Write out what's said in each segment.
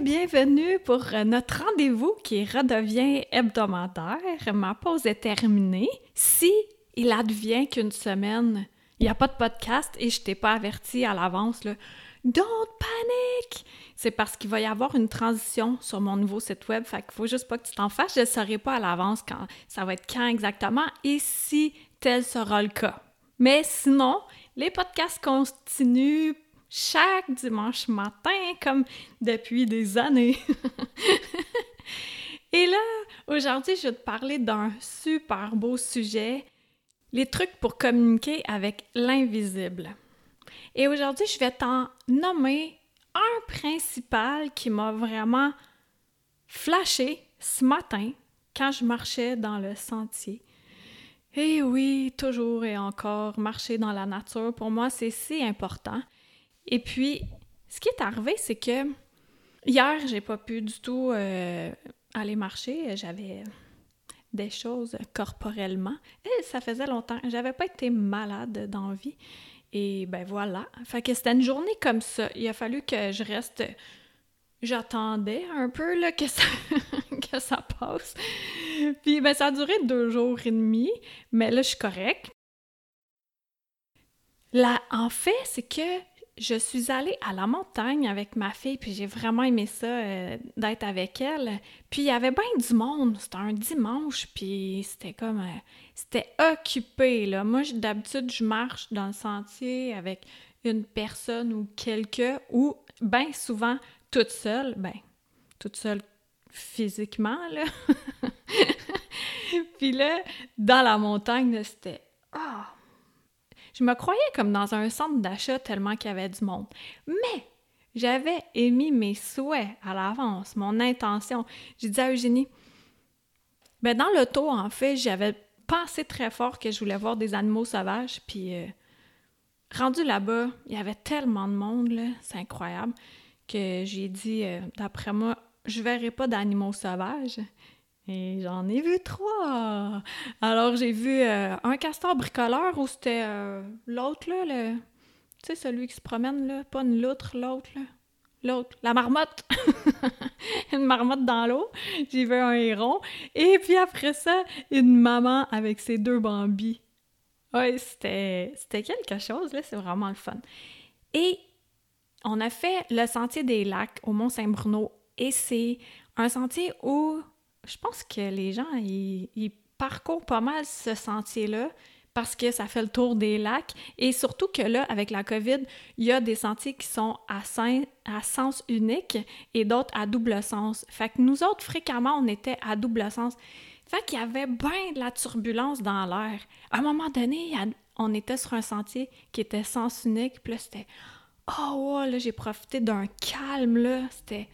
Bienvenue pour euh, notre rendez-vous qui redevient hebdomadaire. Ma pause est terminée. Si il advient qu'une semaine, il n'y a pas de podcast et je t'ai pas averti à l'avance, don't panic! C'est parce qu'il va y avoir une transition sur mon nouveau site web, fait qu'il faut juste pas que tu t'en fasses. Je ne saurai pas à l'avance quand ça va être quand exactement et si tel sera le cas. Mais sinon, les podcasts continuent chaque dimanche matin, comme depuis des années. Et là, aujourd'hui, je vais te parler d'un super beau sujet, les trucs pour communiquer avec l'invisible. Et aujourd'hui, je vais t'en nommer un principal qui m'a vraiment flashé ce matin quand je marchais dans le sentier. Et oui, toujours et encore, marcher dans la nature, pour moi, c'est si important. Et puis, ce qui est arrivé, c'est que hier, j'ai pas pu du tout euh, aller marcher. J'avais des choses corporellement. Et ça faisait longtemps. J'avais pas été malade dans vie. Et ben voilà. Fait que c'était une journée comme ça. Il a fallu que je reste. J'attendais un peu là, que, ça... que ça passe. Puis ben ça a duré deux jours et demi. Mais là, je suis correcte. Là, en fait, c'est que je suis allée à la montagne avec ma fille, puis j'ai vraiment aimé ça euh, d'être avec elle. Puis il y avait bien du monde, c'était un dimanche, puis c'était comme... Euh, c'était occupé, là. Moi, d'habitude, je marche dans le sentier avec une personne ou quelqu'un, ou bien souvent toute seule, ben, toute seule physiquement, là. puis là, dans la montagne, c'était... Ah, je me croyais comme dans un centre d'achat tellement qu'il y avait du monde. Mais j'avais émis mes souhaits à l'avance, mon intention. J'ai dit à Eugénie, ben dans l'auto, en fait, j'avais pensé très fort que je voulais voir des animaux sauvages, puis euh, rendu là-bas, il y avait tellement de monde, c'est incroyable, que j'ai dit, euh, d'après moi, je verrai pas d'animaux sauvages. Et j'en ai vu trois. Alors, j'ai vu euh, un castor bricoleur où c'était euh, l'autre, là, le... tu sais, celui qui se promène, là, pas une loutre, l'autre, là. L'autre, la marmotte. une marmotte dans l'eau. J'ai vu un héron. Et puis après ça, une maman avec ses deux bambis. Oui, c'était, c'était quelque chose, là, c'est vraiment le fun. Et on a fait le sentier des lacs au Mont-Saint-Bruno. Et c'est un sentier où je pense que les gens, ils, parcourent pas mal ce sentier-là parce que ça fait le tour des lacs et surtout que là, avec la COVID, il y a des sentiers qui sont à, à sens unique et d'autres à double sens. Fait que nous autres, fréquemment, on était à double sens. Fait qu'il y avait bien de la turbulence dans l'air. À un moment donné, on était sur un sentier qui était sens unique, puis là, c'était « Oh, là, j'ai profité d'un calme, là. » C'était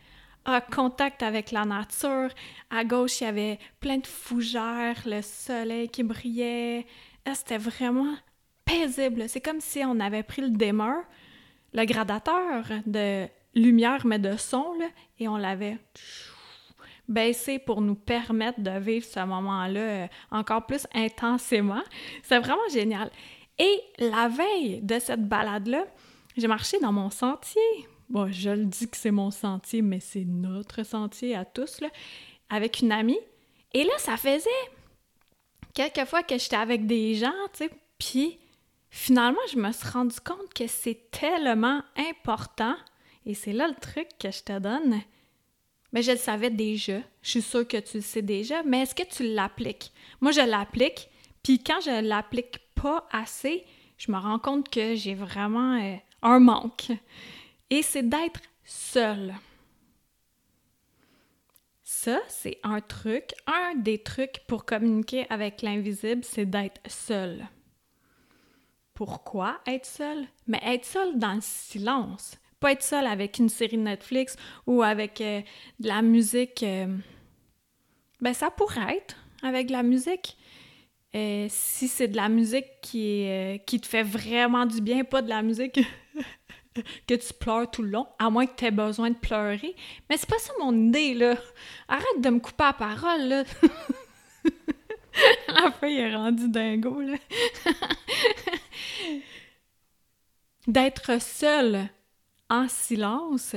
à contact avec la nature. À gauche, il y avait plein de fougères, le soleil qui brillait. Ah, c'était vraiment paisible. C'est comme si on avait pris le dimmer, le gradateur de lumière mais de son, et on l'avait baissé pour nous permettre de vivre ce moment-là euh, encore plus intensément. C'est vraiment génial. Et la veille de cette balade-là, j'ai marché dans mon sentier bon, je le dis que c'est mon sentier, mais c'est notre sentier à tous, là, avec une amie. Et là, ça faisait quelques fois que j'étais avec des gens, tu sais, puis finalement, je me suis rendu compte que c'est tellement important, et c'est là le truc que je te donne. Mais je le savais déjà, je suis sûre que tu le sais déjà, mais est-ce que tu l'appliques? Moi, je l'applique, puis quand je l'applique pas assez, je me rends compte que j'ai vraiment euh, un manque et c'est d'être seul. Ça, c'est un truc, un des trucs pour communiquer avec l'invisible, c'est d'être seul. Pourquoi être seul? Mais être seul dans le silence. pas être seul avec une série Netflix ou avec euh, de la musique. Euh, ben, ça pourrait être avec de la musique. Euh, si c'est de la musique qui, qui te fait vraiment du bien, pas de la musique que tu pleures tout le long, à moins que tu aies besoin de pleurer. Mais c'est pas ça mon idée, là. Arrête de me couper la parole, là. la fille est rendue dingo, là. D'être seul en silence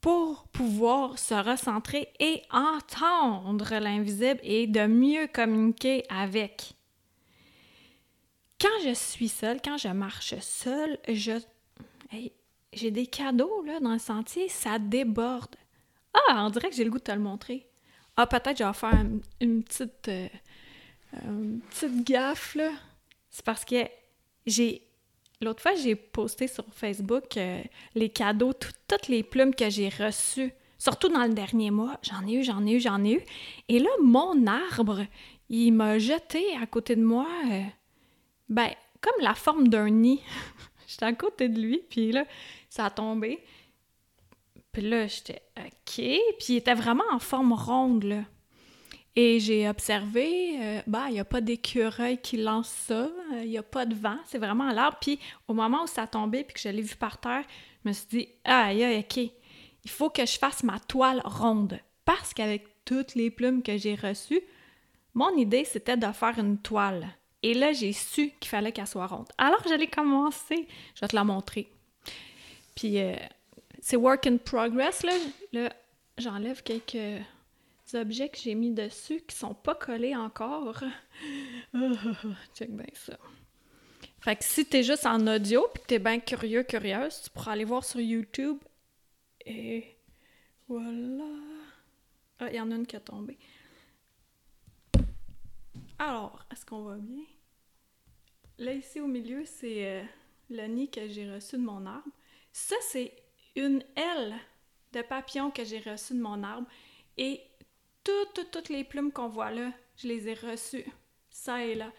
pour pouvoir se recentrer et entendre l'invisible et de mieux communiquer avec. Quand je suis seule, quand je marche seule, je j'ai des cadeaux là, dans le sentier, ça déborde. Ah, on dirait que j'ai le goût de te le montrer. Ah, peut-être je vais faire une, petite, euh, petite gaffe, là. C'est parce que j'ai... L'autre fois, j'ai posté sur Facebook euh, les cadeaux, toutes les plumes que j'ai reçues. Surtout dans le dernier mois. J'en ai eu, j'en ai eu, j'en ai eu. Et là, mon arbre, il m'a jeté à côté de moi, euh, ben, comme la forme d'un nid. J'étais à côté de lui, puis là, ça a tombé. Puis là, j'étais OK. Puis il était vraiment en forme ronde, là. Et j'ai observé, euh, bah, il n'y a pas d'écureuil qui lance ça, il n'y a pas de vent, c'est vraiment l'arbre. Puis au moment où ça a tombé, puis que je l'ai vu par terre, je me suis dit, aïe, OK, il faut que je fasse ma toile ronde. Parce qu'avec toutes les plumes que j'ai reçues, mon idée, c'était de faire une toile. Et là, j'ai su qu'il fallait qu'elle soit ronde. Alors, j'allais commencer. Je vais te la montrer. Puis euh, c'est work in progress, là. Là, j'enlève quelques objets que j'ai mis dessus qui sont pas collés encore. check bien ça. Fait que si t'es juste en audio puis que t'es bien curieux, curieuse, tu pourras aller voir sur YouTube. Et voilà. Ah, il y en a une qui a tombé. Alors, est-ce qu'on va bien? Là, ici au milieu, c'est euh, le nid que j'ai reçu de mon arbre. Ça, c'est une aile de papillon que j'ai reçue de mon arbre. Et toutes, toutes, les plumes qu'on voit là, je les ai reçues, ça et là.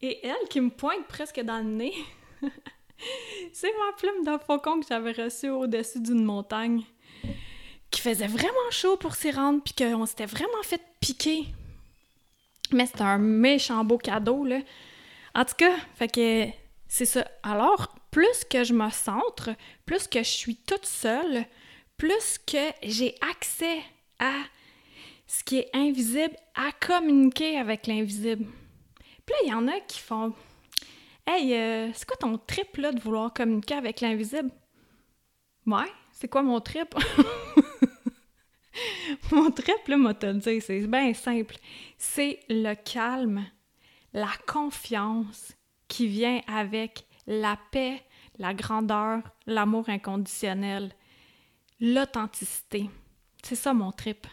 Et elle qui me pointe presque dans le nez, c'est ma plume de faucon que j'avais reçue au-dessus d'une montagne qui faisait vraiment chaud pour s'y rendre, puis qu'on s'était vraiment fait piquer. Mais c'était un méchant beau cadeau, là. En tout cas, fait que c'est ça. Alors, plus que je me centre, plus que je suis toute seule, plus que j'ai accès à ce qui est invisible, à communiquer avec l'invisible. Puis là, il y en a qui font Hey, euh, c'est quoi ton trip là de vouloir communiquer avec l'invisible? Ouais, c'est quoi mon trip? mon trip, là, moi, te dire, c'est bien simple. C'est le calme, la confiance qui vient avec la paix, la grandeur, l'amour inconditionnel, l'authenticité. C'est ça mon trip.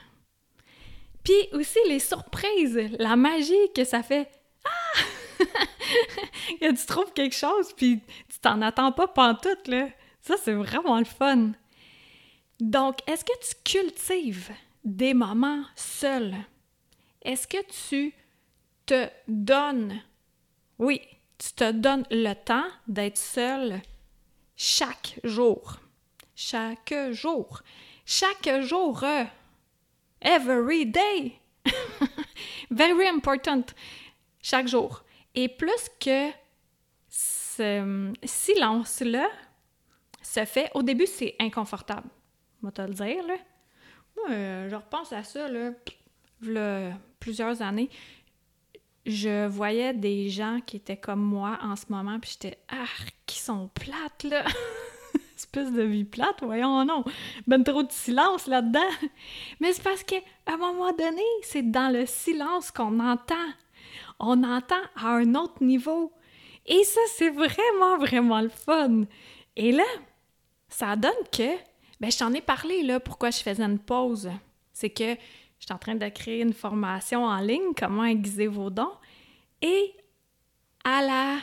Puis aussi les surprises, la magie que ça fait. Ah! que tu trouves quelque chose, puis tu t'en attends pas pantoute, là. Ça, c'est vraiment le fun. Donc, est-ce que tu cultives des moments seuls? Est-ce que tu te donnes, oui, tu te donnes le temps d'être seul chaque jour. Chaque jour. Chaque jour. Every day. Very important. Chaque jour. Et plus que ce silence-là se fait, au début, c'est inconfortable. On va te le dire, là. Moi, euh, je repense à ça, là plusieurs années je voyais des gens qui étaient comme moi en ce moment, puis j'étais ah, qui sont plates là? Espèce de vie plate, voyons non. Ben trop de silence là-dedans. Mais c'est parce qu'à un moment donné, c'est dans le silence qu'on entend. On entend à un autre niveau. Et ça, c'est vraiment, vraiment le fun. Et là, ça donne que, ben, je t'en ai parlé, là, pourquoi je faisais une pause. C'est que je suis en train de créer une formation en ligne, comment aiguiser vos dons. Et à la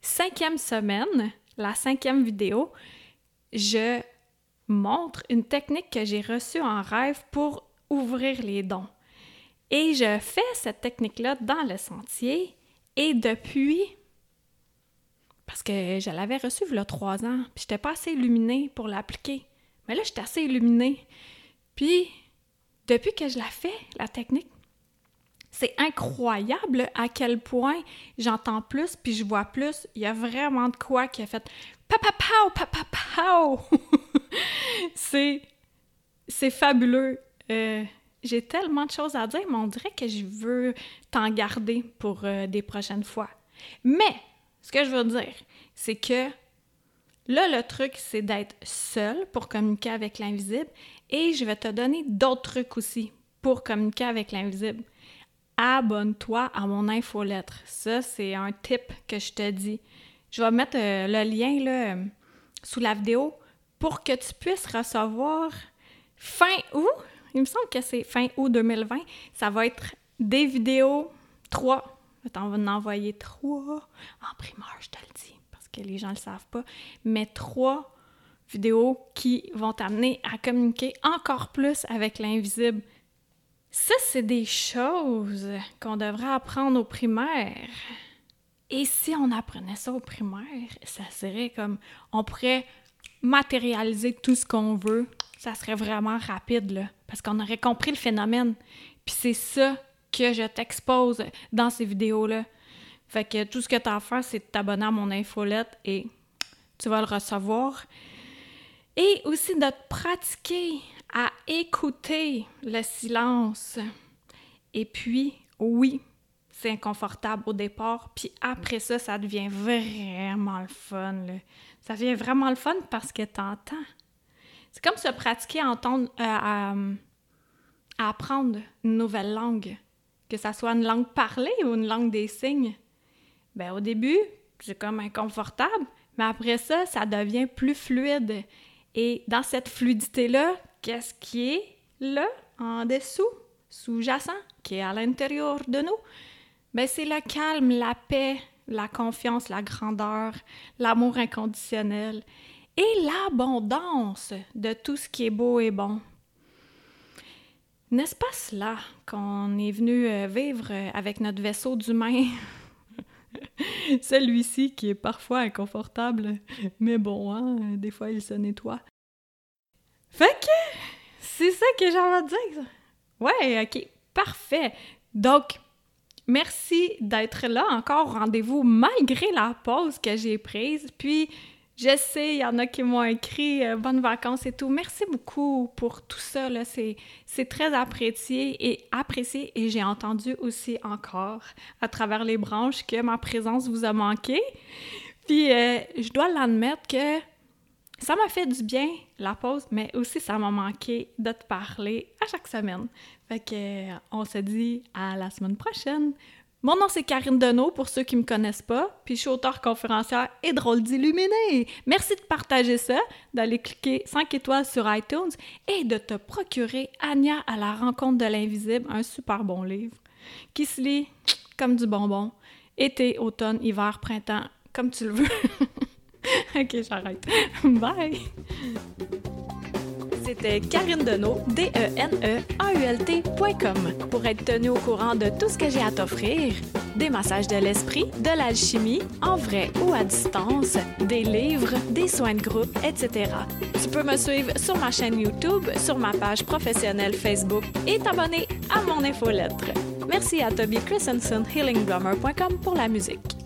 cinquième semaine, la cinquième vidéo, je montre une technique que j'ai reçue en rêve pour ouvrir les dons. Et je fais cette technique-là dans le sentier et depuis, parce que je l'avais reçue il y a trois ans, puis je n'étais pas assez illuminée pour l'appliquer. Mais là, j'étais assez illuminée. Puis, depuis que je la fais, la technique, c'est incroyable à quel point j'entends plus puis je vois plus. Il y a vraiment de quoi qui a fait papa pao, papa pao. c'est c'est fabuleux. Euh, j'ai tellement de choses à dire, mais on dirait que je veux t'en garder pour euh, des prochaines fois. Mais ce que je veux dire, c'est que là, le truc, c'est d'être seul pour communiquer avec l'invisible et je vais te donner d'autres trucs aussi pour communiquer avec l'invisible abonne-toi à mon infolettre. Ça, c'est un tip que je te dis. Je vais mettre euh, le lien là, euh, sous la vidéo pour que tu puisses recevoir fin août, il me semble que c'est fin août 2020, ça va être des vidéos, trois. On va en envoyer trois en primeur, je te le dis, que les gens le savent pas, mais trois vidéos qui vont t'amener à communiquer encore plus avec l'invisible. Ça, c'est des choses qu'on devrait apprendre au primaire. Et si on apprenait ça au primaire, ça serait comme on pourrait matérialiser tout ce qu'on veut. Ça serait vraiment rapide, là, parce qu'on aurait compris le phénomène. Puis c'est ça que je t'expose dans ces vidéos-là. Fait que tout ce que tu as à faire, c'est t'abonner à mon infolette et tu vas le recevoir. Et aussi de te pratiquer à écouter le silence. Et puis, oui, c'est inconfortable au départ, puis après ça, ça devient vraiment le fun. Ça devient vraiment le fun parce que t'entends. C'est comme se pratiquer à entendre, euh, à, apprendre une nouvelle langue, que ça soit une langue parlée ou une langue des signes. Ben au début, c'est comme inconfortable, mais après ça, ça devient plus fluide. Et dans cette fluidité-là, qu'est-ce qui est là, en dessous, sous-jacent, qui est à l'intérieur de nous? Ben, c'est le calme, la paix, la confiance, la grandeur, l'amour inconditionnel et l'abondance de tout ce qui est beau et bon. N'est-ce pas cela qu'on est venu euh, vivre euh, avec notre vaisseau d'humain? Celui-ci qui est parfois inconfortable, mais bon, hein, des fois il se nettoie. Fait c'est ça que j'ai envie de dire. Ouais, ok, parfait. Donc, merci d'être là encore au rendez-vous malgré la pause que j'ai prise. Puis, je sais, il y en a qui m'ont écrit euh, bonnes vacances et tout. Merci beaucoup pour tout ça. C'est très apprécié et apprécié. Et j'ai entendu aussi encore à travers les branches que ma présence vous a manqué. Puis, euh, je dois l'admettre que ça m'a fait du bien, la pause, mais aussi ça m'a manqué de te parler à chaque semaine. Fait que euh, on se dit à la semaine prochaine. Mon nom c'est Karine Deneau pour ceux qui me connaissent pas, puis je suis auteure conférencière et drôle d'illuminer. Merci de partager ça, d'aller cliquer 5 étoiles sur iTunes et de te procurer Anya à la rencontre de l'invisible, un super bon livre qui se lit comme du bonbon, été, automne, hiver, printemps, comme tu le veux. ok, j'arrête. Bye! C'était Karine Deneau, D-E-N-E-A-U-L-T.com. Pour être tenu au courant de tout ce que j'ai à t'offrir, des massages de l'esprit, de l'alchimie, en vrai ou à distance, des livres, des soins de groupe, etc. Tu peux me suivre sur ma chaîne YouTube, sur ma page professionnelle Facebook et t'abonner à mon infolettre. Merci à Toby Christensen, healingdrummer.com pour la musique.